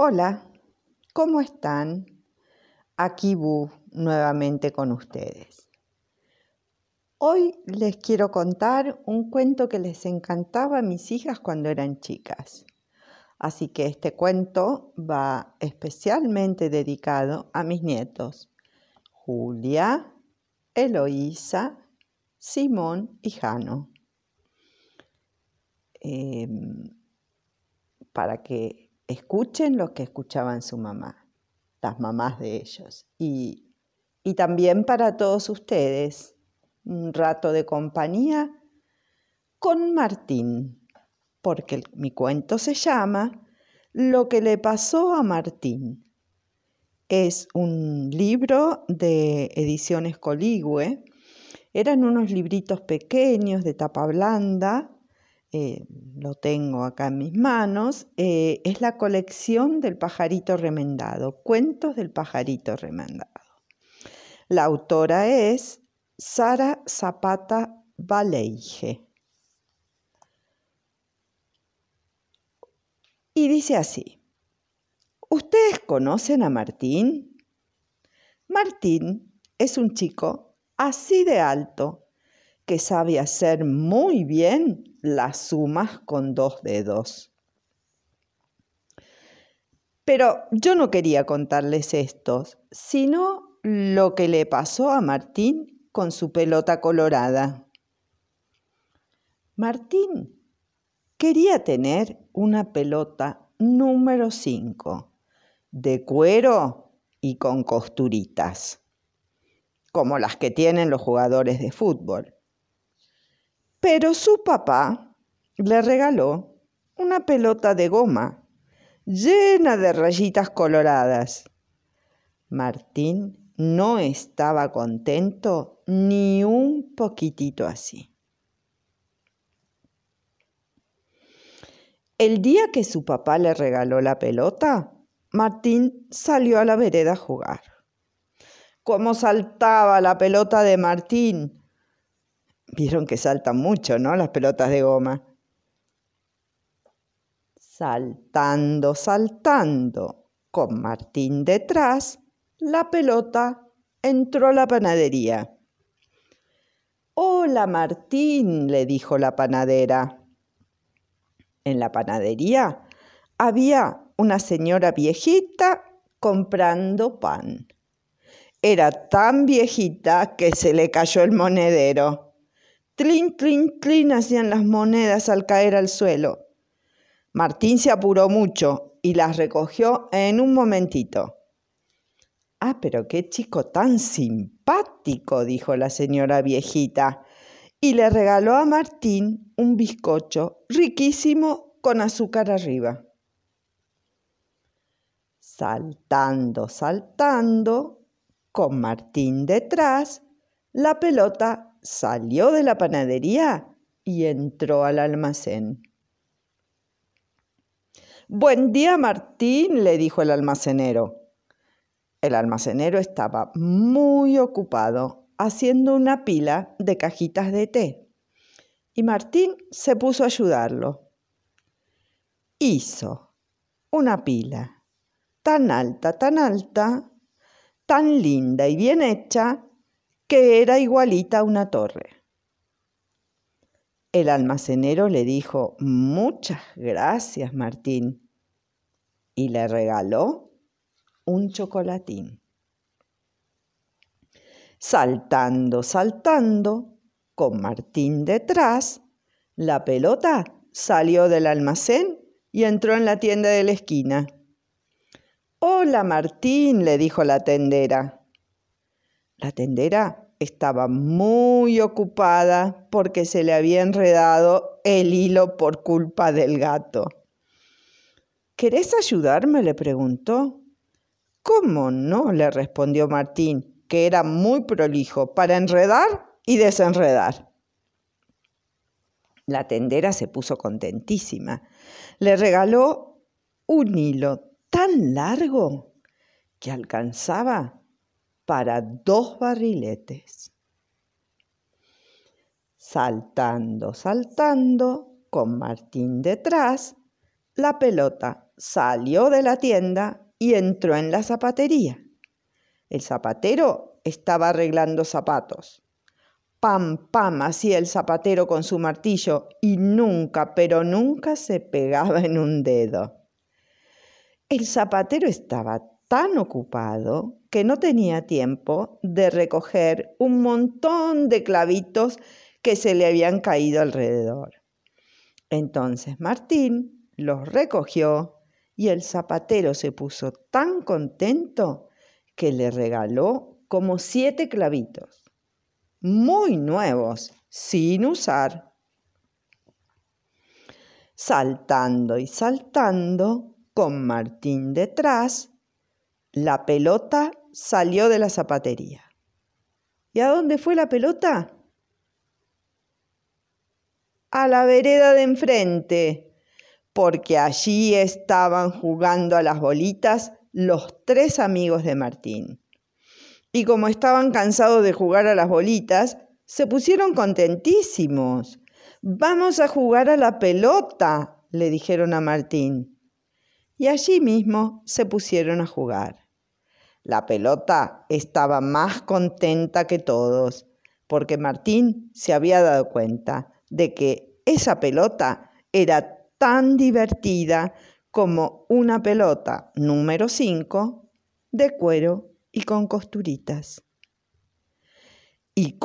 Hola, ¿cómo están? Aquí Bu nuevamente con ustedes. Hoy les quiero contar un cuento que les encantaba a mis hijas cuando eran chicas. Así que este cuento va especialmente dedicado a mis nietos, Julia, Eloísa, Simón y Jano. Em, para que escuchen lo que escuchaban su mamá, las mamás de ellos. Y, también para todos ustedes, un rato de compañía con Martín, porque mi cuento se llama Lo que le pasó a Martín. Es un libro de ediciones Coligüe. Eran unos libritos pequeños de tapa blanda eh, lo tengo acá en mis manos, eh, es la colección del pajarito remendado, cuentos del pajarito remendado. La autora es Sara Zapata Valeige. Y dice así, ¿ustedes conocen a Martín? Martín es un chico así de alto que sabe hacer muy bien las sumas con dos dedos. Pero yo no quería contarles esto, sino lo que le pasó a Martín con su pelota colorada. Martín quería tener una pelota número 5, de cuero y con costuritas, como las que tienen los jugadores de fútbol. Pero su papá le regaló una pelota de goma llena de rayitas coloradas. Martín no estaba contento ni un poquitito así. El día que su papá le regaló la pelota, Martín salió a la vereda a jugar. Cómo saltaba la pelota de Martín Vieron que saltan mucho, ¿no? Las pelotas de goma. Saltando, saltando, con Martín detrás, la pelota entró a la panadería. Hola Martín, le dijo la panadera. En la panadería había una señora viejita comprando pan. Era tan viejita que se le cayó el monedero. Tlin, tlin, tlin hacían las monedas al caer al suelo. Martín se apuró mucho y las recogió en un momentito. Ah, pero qué chico tan simpático, dijo la señora viejita, y le regaló a Martín un bizcocho riquísimo con azúcar arriba. Saltando, saltando, con Martín detrás, la pelota salió de la panadería y entró al almacén. Buen día, Martín, le dijo el almacenero. El almacenero estaba muy ocupado haciendo una pila de cajitas de té y Martín se puso a ayudarlo. Hizo una pila tan alta, tan alta, tan linda y bien hecha que era igualita a una torre. El almacenero le dijo, muchas gracias, Martín, y le regaló un chocolatín. Saltando, saltando, con Martín detrás, la pelota salió del almacén y entró en la tienda de la esquina. Hola, Martín, le dijo la tendera. La tendera estaba muy ocupada porque se le había enredado el hilo por culpa del gato. ¿Querés ayudarme? le preguntó. ¿Cómo no? le respondió Martín, que era muy prolijo para enredar y desenredar. La tendera se puso contentísima. Le regaló un hilo tan largo que alcanzaba para dos barriletes. Saltando, saltando, con Martín detrás, la pelota salió de la tienda y entró en la zapatería. El zapatero estaba arreglando zapatos. Pam, pam, hacía el zapatero con su martillo y nunca, pero nunca se pegaba en un dedo. El zapatero estaba tan ocupado que no tenía tiempo de recoger un montón de clavitos que se le habían caído alrededor. Entonces Martín los recogió y el zapatero se puso tan contento que le regaló como siete clavitos, muy nuevos, sin usar. Saltando y saltando, con Martín detrás, la pelota salió de la zapatería. ¿Y a dónde fue la pelota? A la vereda de enfrente porque allí estaban jugando a las bolitas los tres amigos de Martín. Y como estaban cansados de jugar a las bolitas, se pusieron contentísimos. Vamos a jugar a la pelota, le dijeron a Martín. Y allí mismo se pusieron a jugar. La pelota estaba más contenta que todos, porque Martín se había dado cuenta de que esa pelota era tan divertida como una pelota número 5 de cuero y con costuritas. Y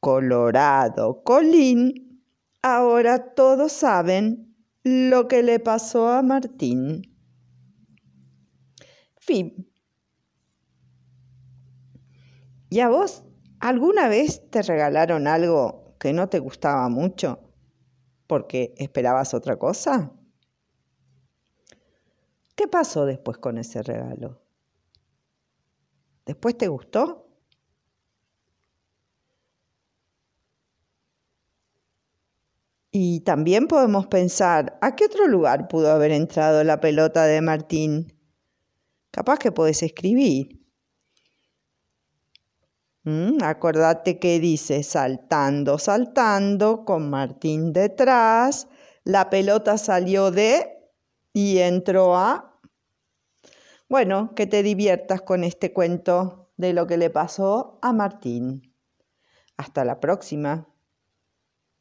Colorado Colín, ahora todos saben lo que le pasó a Martín. Fin. ¿Y a vos alguna vez te regalaron algo que no te gustaba mucho? porque esperabas otra cosa? ¿Qué pasó después con ese regalo? ¿Después te gustó? Y también podemos pensar, ¿a qué otro lugar pudo haber entrado la pelota de Martín? Capaz que puedes escribir. Mm, acordate que dice saltando, saltando, con Martín detrás, la pelota salió de y entró a... Bueno, que te diviertas con este cuento de lo que le pasó a Martín. Hasta la próxima.